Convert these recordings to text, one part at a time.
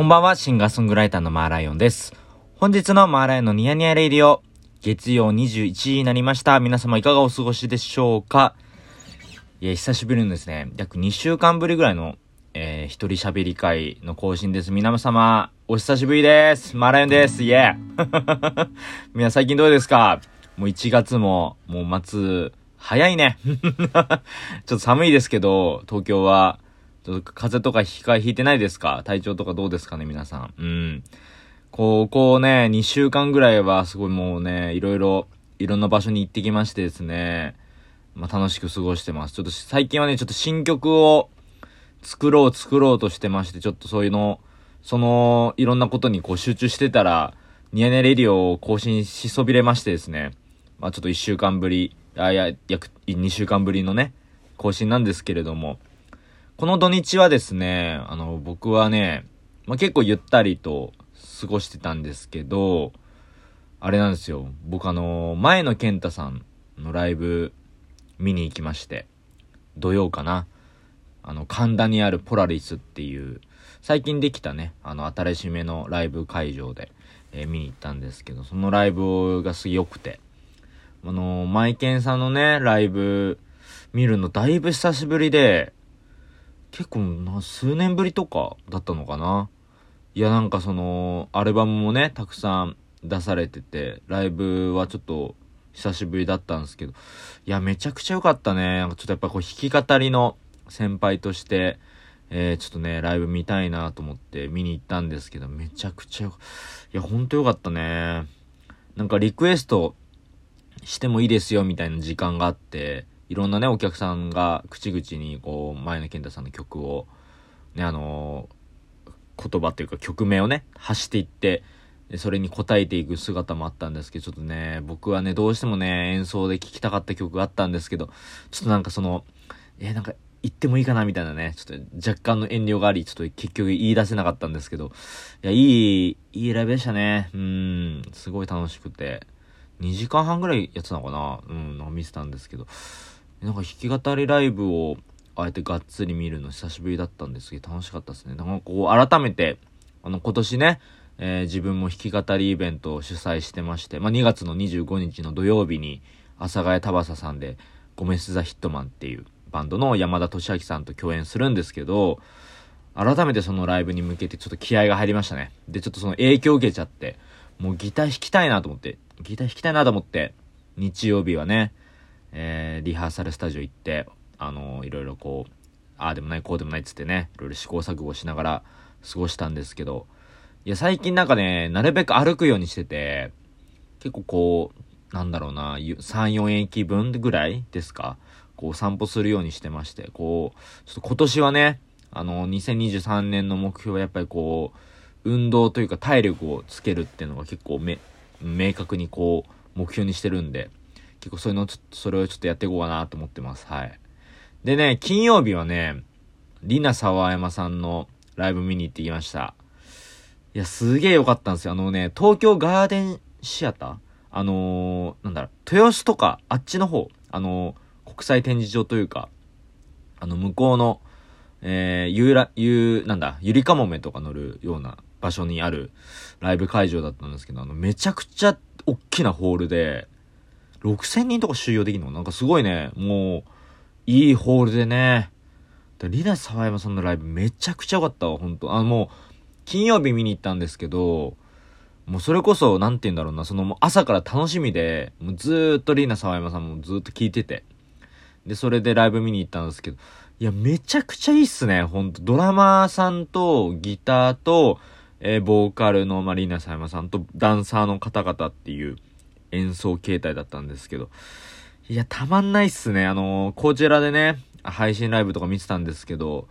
こんばんは、シンガーソングライターのマーライオンです。本日のマーライオンのニヤニヤレイディオ、月曜21時になりました。皆様いかがお過ごしでしょうか？いや、久しぶりのですね、約2週間ぶりぐらいの、えー、一人喋り会の更新です。皆様、お久しぶりです。マーライオンです。イェー 皆最近どうですか？もう1月も、もう末、早いね。ちょっと寒いですけど、東京は、ちょっと風邪とか引か引いてないですか？体調とかどうですかね皆さん。うん。ここね、2週間ぐらいはすごいもうね、いろいろ、いろんな場所に行ってきましてですね、まあ、楽しく過ごしてます。ちょっと最近はね、ちょっと新曲を作ろう作ろうとしてまして、ちょっとそういうの、その、いろんなことにこう集中してたら、ニヤネレディオを更新しそびれましてですね、まあちょっと1週間ぶり、あ、いや、約2週間ぶりのね、更新なんですけれども、この土日はですね、あの、僕はね、まあ、結構ゆったりと過ごしてたんですけど、あれなんですよ。僕あの、前野健太さんのライブ見に行きまして、土曜かな。あの、神田にあるポラリスっていう、最近できたね、あの、新しめのライブ会場で、えー、見に行ったんですけど、そのライブがすげえ良くて、あの、マイケンさんのね、ライブ見るのだいぶ久しぶりで、結構な、数年ぶりとかだったのかな。いや、なんかその、アルバムもね、たくさん出されてて、ライブはちょっと久しぶりだったんですけど、いや、めちゃくちゃ良かったね。なんかちょっとやっぱこう弾き語りの先輩として、えー、ちょっとね、ライブ見たいなと思って見に行ったんですけど、めちゃくちゃ、いや、ほんとよかったね。なんかリクエストしてもいいですよみたいな時間があって、いろんなね、お客さんが口々に、こう、前野健太さんの曲を、ね、あのー、言葉っていうか曲名をね、発していって、それに応えていく姿もあったんですけど、ちょっとね、僕はね、どうしてもね、演奏で聴きたかった曲があったんですけど、ちょっとなんかその、えー、なんか、言ってもいいかなみたいなね、ちょっと若干の遠慮があり、ちょっと結局言い出せなかったんですけど、いや、いい、いいライブでしたね。うん、すごい楽しくて。2時間半ぐらいやってたのかな？うん、なんか見せたんですけど。なんか弾き語りライブをあえてがっつり見るの久しぶりだったんですけど楽しかったですね。なんかこう改めて、あの今年ね、えー、自分も弾き語りイベントを主催してまして、まあ、2月の25日の土曜日に、阿佐ヶ谷田バさんで、ゴメス・ザ・ヒットマンっていうバンドの山田俊明さんと共演するんですけど、改めてそのライブに向けてちょっと気合が入りましたね。で、ちょっとその影響を受けちゃって、もうギター弾きたいなと思って、ギター弾きたいなと思って、日曜日はね、えー、リハーサルスタジオ行って、あのー、いろいろこう、ああでもない、こうでもないっつってね、いろいろ試行錯誤しながら過ごしたんですけど、いや、最近なんかね、なるべく歩くようにしてて、結構こう、なんだろうな、3、4駅分ぐらいですか？こう散歩するようにしてまして、こう、ちょっと今年はね、あの、2023年の目標はやっぱりこう、運動というか体力をつけるっていうのが結構め、明確にこう、目標にしてるんで、結構そういうのちょっと、それをちょっとやっていこうかなと思ってます。はい。でね、金曜日はね、リナ沢山さんのライブ見に行ってきました。いや、すげえ良かったんですよ。あのね、東京ガーデンシアター？あのー、なんだろう、豊洲とか、あっちの方、あのー、国際展示場というか、あの、向こうの、えー、ゆうら、ゆう、なんだ、ゆりかもめとか乗るような場所にあるライブ会場だったんですけど、あの、めちゃくちゃ大きなホールで、6000人とか収容できるの？なんかすごいね、もう、いいホールでね。リナ沢山さんのライブめちゃくちゃ良かったわ、ほんと。あの、もう、金曜日見に行ったんですけど、もうそれこそ、なんて言うんだろうな、そのもう朝から楽しみで、もうずーっとリーナ沢山さんもずーっと聞いてて。で、それでライブ見に行ったんですけど、いや、めちゃくちゃいいっすね、ほんと。ドラマーさんと、ギターと、えー、ボーカルの、まあ、リーナ沢山さんと、ダンサーの方々っていう、演奏形態だったんですけど、いや、たまんないっすね。あのこちらでね、配信ライブとか見てたんですけど、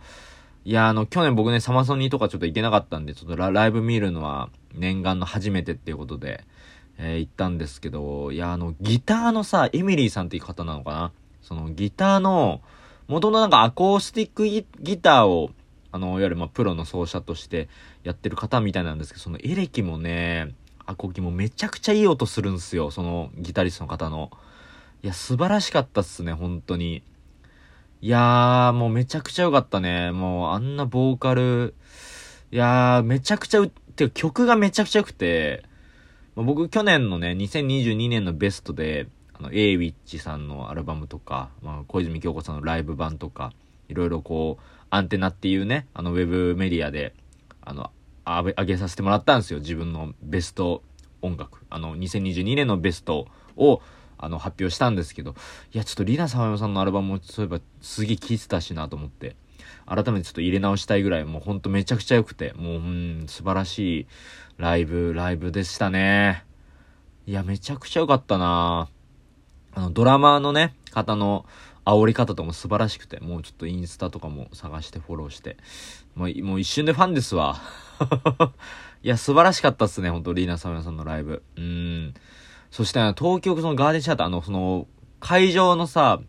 いや、あの、去年僕ね、サマソニーとかちょっと行けなかったんで、ちょっとライブ見るのは念願の初めてっていうことで、えー、行ったんですけど、いや、あの、ギターのさ、エミリーさんっていう方なのかな？そのギターの、元のなんかアコースティックギターを、あの、いわゆるまあプロの奏者としてやってる方みたいなんですけど、そのエレキもね、アコギもめちゃくちゃいい音するんすよ。そのギタリストの方の。いや、素晴らしかったっすね、本当に。いやー、もうめちゃくちゃ良かったね。もうあんなボーカル、いやー、めちゃくちゃ、てか曲がめちゃくちゃ良くて、まあ、僕去年のね、2022年のベストで、あの、エイウィッチさんのアルバムとか、まあ、小泉京子さんのライブ版とか、いろいろこう、アンテナっていうね、あの、ウェブメディアで、あの、あげ、させてもらったんですよ。自分のベスト音楽。あの、2022年のベストを、あの、発表したんですけど、いや、ちょっとリナサワヤさんのアルバムも、そういえば、すげえ聴いてたしなと思って、改めてちょっと入れ直したいぐらい、もうほんとめちゃくちゃ良くて、もう、うん、素晴らしいライブ、ライブでしたね。いや、めちゃくちゃ良かったなあの、ドラマーのね、方の煽り方とも素晴らしくて、もうちょっとインスタとかも探してフォローして、もう、もう一瞬でファンですわ。いや、素晴らしかったっすね、ほんと、リーナ・サムヤさんのライブ。うん。そして、東京そのガーデンシアター、あの、その、会場のさ、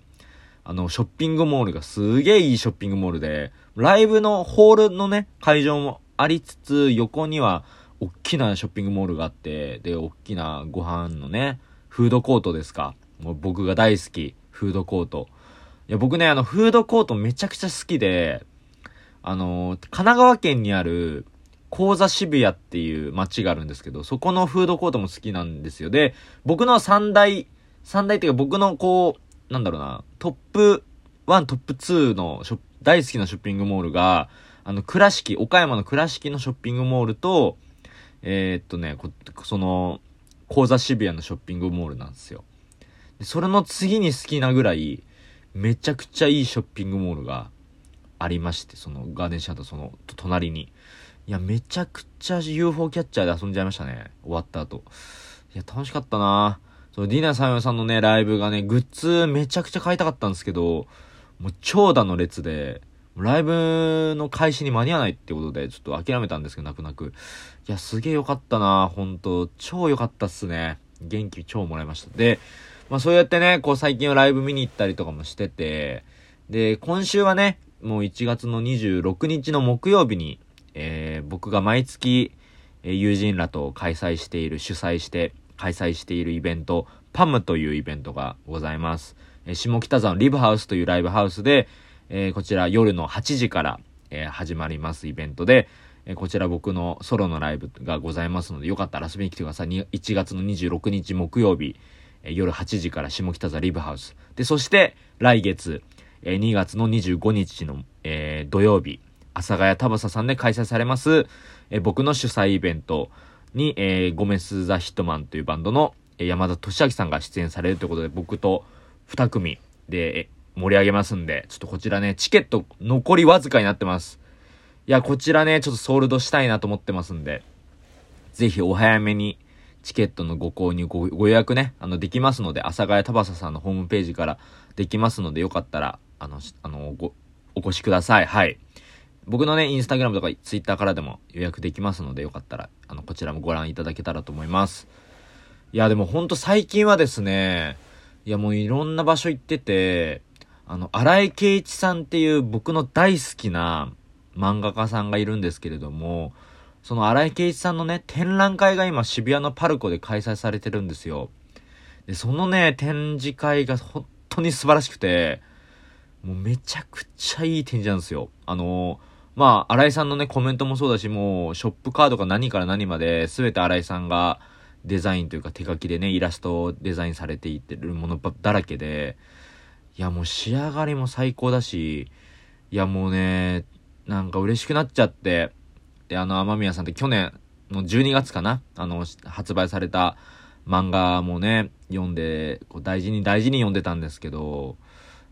あの、ショッピングモールがすげえいいショッピングモールで、ライブのホールのね、会場もありつつ、横には、大きなショッピングモールがあって、で、大きなご飯のね、フードコートですか。もう僕が大好き、フードコート。いや、僕ね、あの、フードコートめちゃくちゃ好きで、あの、神奈川県にある、高座渋谷っていう街があるんですけど、そこのフードコートも好きなんですよ。で、僕の三大、三大っていうか僕のこう、なんだろうな、トップ1、トップ2のショ大好きなショッピングモールが、あの、倉敷、岡山の倉敷のショッピングモールと、えー、っとね、その、高座渋谷のショッピングモールなんですよ。で、それの次に好きなぐらい、めちゃくちゃいいショッピングモールがありまして、そのガーデンシアターその隣に。いや、めちゃくちゃ UFO キャッチャーで遊んじゃいましたね。終わった後。いや、楽しかったなそう、ディナーサヨさんのね、ライブがね、グッズめちゃくちゃ買いたかったんですけど、もう長蛇の列で、ライブの開始に間に合わないってことで、ちょっと諦めたんですけど、泣く泣く。いや、すげえよかったなほんと。超良かったっすね。元気超もらいました。で、まあそうやってね、こう最近はライブ見に行ったりとかもしてて、で、今週はね、もう1月の26日の木曜日に、えー、僕が毎月、え友人らと開催している、主催して、開催しているイベント、パムというイベントがございます。え、下北沢のリブハウスというライブハウスで、え、こちら夜の8時から、え始まりますイベントで、えこちら僕のソロのライブがございますので、よかったら遊びに来てください。1月の26日木曜日、え夜8時から下北沢リブハウス。で、そして、来月、え2月の25日の、えー、土曜日、阿佐ヶ谷田房さんで開催されます、え、僕の主催イベントに、えー、ゴメス・ザ・ヒットマンというバンドの、え山田俊明さんが出演されるということで、僕と2組で盛り上げますんで、ちょっとこちらね、チケット残りわずかになってます。いや、こちらね、ちょっとソールドしたいなと思ってますんで、ぜひお早めに、チケットのご購入ご、予約ね、あの、できますので、阿佐ヶ谷田バさんのホームページからできますので、よかったら、あの、あの、ご、お越しください。はい。僕のね、インスタグラムとかツイッターからでも予約できますので、よかったら、あの、こちらもご覧いただけたらと思います。いや、でもほんと最近はですね、いや、もういろんな場所行ってて、あの、荒井圭一さんっていう僕の大好きな漫画家さんがいるんですけれども、その荒井圭一さんのね、展覧会が今渋谷のパルコで開催されてるんですよ。で、そのね、展示会が本当に素晴らしくて、もうめちゃくちゃいい展示なんですよ。あのまあ、新井さんのね、コメントもそうだし、もう、ショップカードが何から何まで、すべて新井さんがデザインというか手書きでね、イラストをデザインされていってるものだらけで、いやもう仕上がりも最高だし、いやもうね、なんか嬉しくなっちゃって、で、あの、雨宮さんって去年の12月かなあの、発売された漫画もね、読んで、こう大事に大事に読んでたんですけど、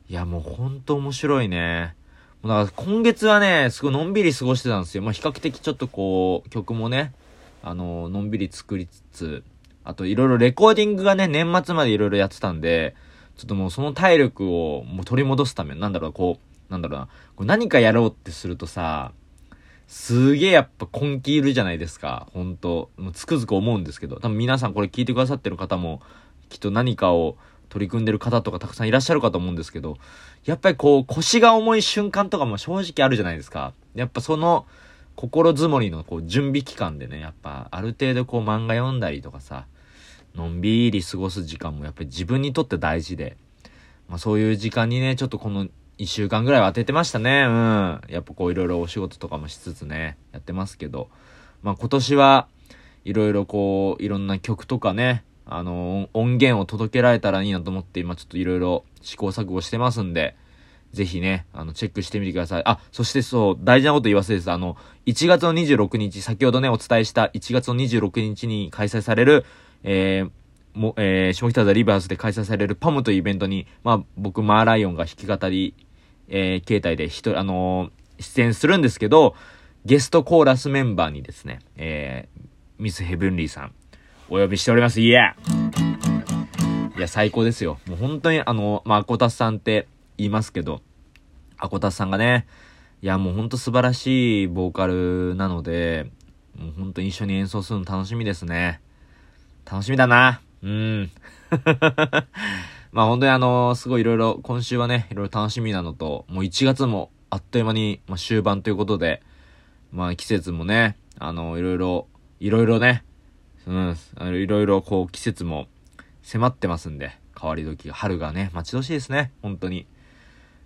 いや、もうほんと面白いね。だから今月はね、すごいのんびり過ごしてたんですよ。まあ、比較的ちょっとこう、曲もね、あの、のんびり作りつつ、あといろいろレコーディングがね、年末までいろいろやってたんで、ちょっともうその体力をもう取り戻すため、なんだろう、こう、なんだろうな、こ何かやろうってするとさ、すげえやっぱ根気いるじゃないですか。本当もうつくづく思うんですけど。多分皆さんこれ聞いてくださってる方も、きっと何かを取り組んでる方とかたくさんいらっしゃるかと思うんですけど、やっぱりこう腰が重い瞬間とかも正直あるじゃないですか。やっぱその心づもりのこう準備期間でね、やっぱある程度こう漫画読んだりとかさ、のんびり過ごす時間もやっぱり自分にとって大事で、まあそういう時間にね、ちょっとこの一週間ぐらいは当ててましたね。うん。やっぱこういろいろお仕事とかもしつつね、やってますけど。まあ今年はいろいろこう、いろんな曲とかね、あの、音源を届けられたらいいなと思って今ちょっといろいろ試行錯誤してますんで、ぜひね、あの、チェックしてみてください。あ、そしてそう、大事なこと言い忘れてた。あの、1月の26日、先ほどね、お伝えした1月の26日に開催される、えー、も、えー、下北沢リバースで開催されるパムというイベントに、まあ、僕、マーライオンが弾き語り、えー、形態で一人、あのー、出演するんですけど、ゲストコーラスメンバーにですね、えー、ミスヘブンリーさん、お呼びしております。イエーいや、最高ですよ。もう本当に、あの、まあ、アコタスさんって言いますけど、アコタスさんがね、いや、もうほんと素晴らしいボーカルなので、もう本当に一緒に演奏するの楽しみですね。楽しみだな。うん。まあ本当にあの、すごいいろいろ、今週はね、いろいろ楽しみなのと、もう1月もあっという間に、まあ、終盤ということで、まあ季節もね、あの、いろいろ、いろいろね、うん、あのいろいろこう季節も迫ってますんで、変わり時が、春がね、待ち遠しいですね、本当に。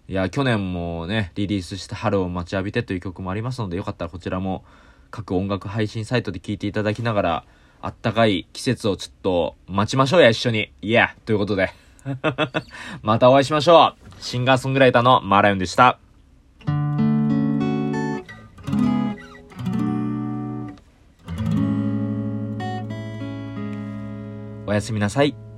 いや、去年もね、リリースした春を待ちわびてという曲もありますので、よかったらこちらも各音楽配信サイトで聴いていただきながら、あったかい季節をちょっと待ちましょうや、一緒に。いや、ということで。またお会いしましょう。シンガーソングライターのマーライオンでした。おやすみなさい。